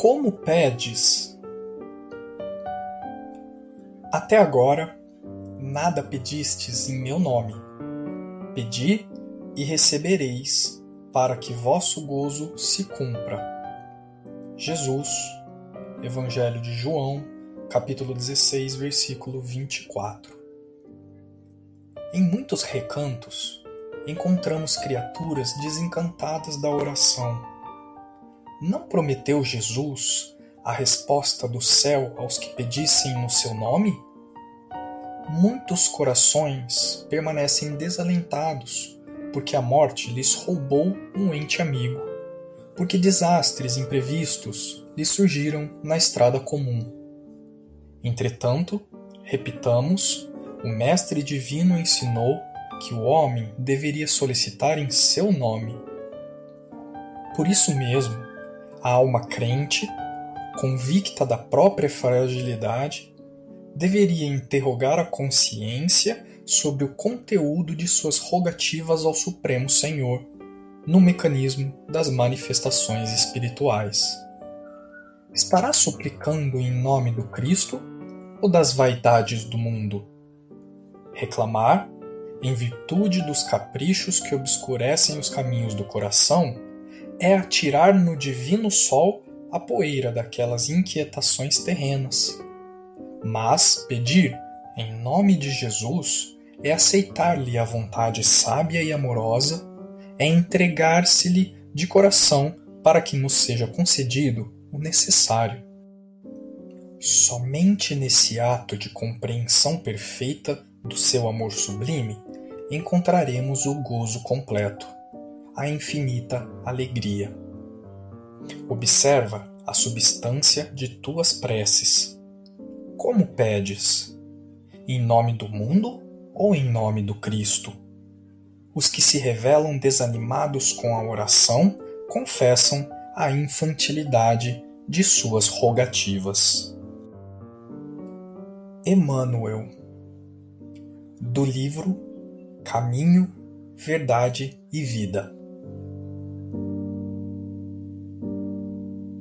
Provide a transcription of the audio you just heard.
Como pedes? Até agora, nada pedistes em meu nome. Pedi e recebereis, para que vosso gozo se cumpra. Jesus, Evangelho de João, capítulo 16, versículo 24. Em muitos recantos, encontramos criaturas desencantadas da oração. Não prometeu Jesus a resposta do céu aos que pedissem no seu nome? Muitos corações permanecem desalentados porque a morte lhes roubou um ente amigo, porque desastres imprevistos lhes surgiram na estrada comum. Entretanto, repitamos, o Mestre Divino ensinou que o homem deveria solicitar em seu nome. Por isso mesmo, a alma crente, convicta da própria fragilidade, deveria interrogar a consciência sobre o conteúdo de suas rogativas ao Supremo Senhor no mecanismo das manifestações espirituais. Estará suplicando em nome do Cristo ou das vaidades do mundo? Reclamar em virtude dos caprichos que obscurecem os caminhos do coração, é atirar no divino sol a poeira daquelas inquietações terrenas. Mas pedir, em nome de Jesus, é aceitar-lhe a vontade sábia e amorosa, é entregar-se-lhe de coração para que nos seja concedido o necessário. Somente nesse ato de compreensão perfeita do seu amor sublime encontraremos o gozo completo, a infinita alegria. Observa a substância de tuas preces. Como pedes? Em nome do mundo ou em nome do Cristo? Os que se revelam desanimados com a oração confessam a infantilidade de suas rogativas. Emmanuel, do livro Caminho, Verdade e Vida.